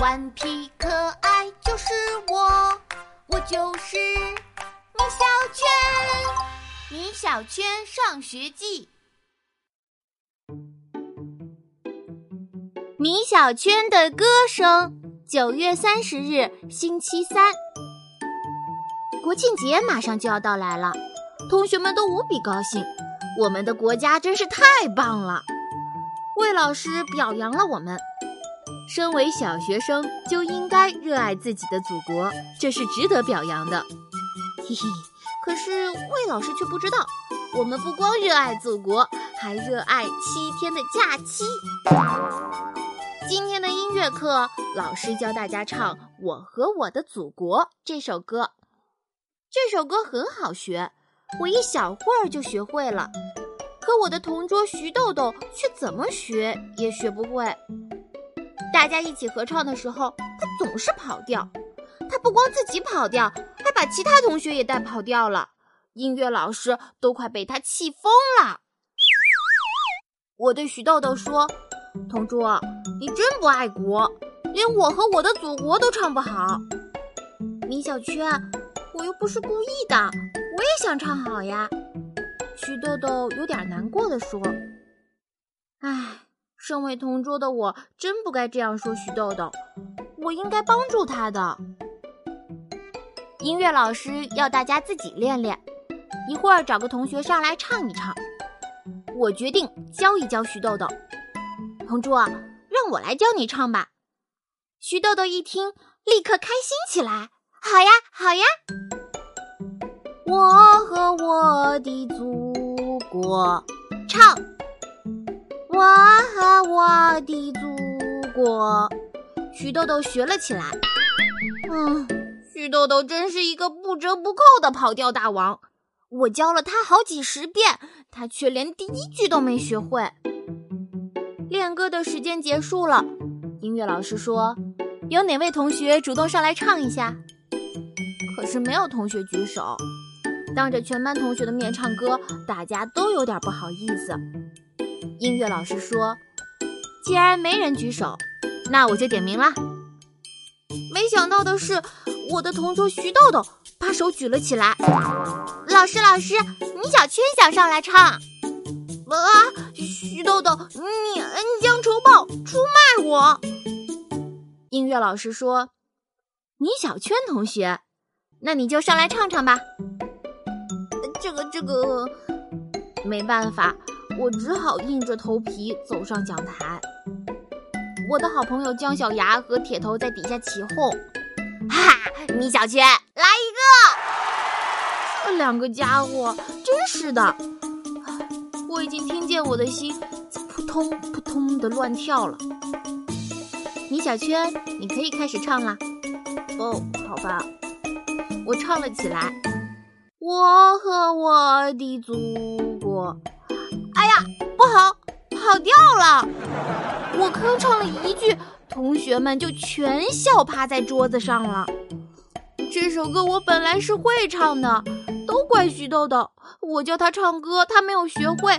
顽皮可爱就是我，我就是米小圈。米小圈上学记。米小圈的歌声。九月三十日，星期三，国庆节马上就要到来了，同学们都无比高兴。我们的国家真是太棒了！魏老师表扬了我们。身为小学生，就应该热爱自己的祖国，这是值得表扬的。嘿嘿，可是魏老师却不知道，我们不光热爱祖国，还热爱七天的假期。今天的音乐课，老师教大家唱《我和我的祖国》这首歌。这首歌很好学，我一小会儿就学会了。可我的同桌徐豆豆却怎么学也学不会。大家一起合唱的时候，他总是跑调。他不光自己跑调，还把其他同学也带跑调了。音乐老师都快被他气疯了。我对徐豆豆说：“同桌。”你真不爱国，连我和我的祖国都唱不好。米小圈，我又不是故意的，我也想唱好呀。徐豆豆有点难过的说：“唉，身为同桌的我真不该这样说徐豆豆，我应该帮助他的。”音乐老师要大家自己练练，一会儿找个同学上来唱一唱。我决定教一教徐豆豆，同桌。让我来教你唱吧。徐豆豆一听，立刻开心起来。好呀，好呀。我和我的祖国唱，我和我的祖国。徐豆豆学了起来。嗯，徐豆豆真是一个不折不扣的跑调大王。我教了他好几十遍，他却连第一句都没学会。练歌的时间结束了，音乐老师说：“有哪位同学主动上来唱一下？”可是没有同学举手。当着全班同学的面唱歌，大家都有点不好意思。音乐老师说：“既然没人举手，那我就点名啦。”没想到的是，我的同桌徐豆豆把手举了起来。老师，老师，米小圈想上来唱。啊！徐豆豆，你恩将仇报，出卖我！音乐老师说：“米小圈同学，那你就上来唱唱吧。”这个这个，没办法，我只好硬着头皮走上讲台。我的好朋友姜小牙和铁头在底下起哄：“哈哈，米小圈，来一个！”这两个家伙真是的。我已经听见我的心扑通扑通的乱跳了。米小圈，你可以开始唱了。哦，好吧，我唱了起来。我和我的祖国。跑调了。我刚唱了一句，同学们就全笑趴在桌子上了。这首歌我本来是会唱的，都怪徐豆豆。我教他唱歌，他没有学会，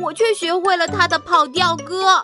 我却学会了他的跑调歌。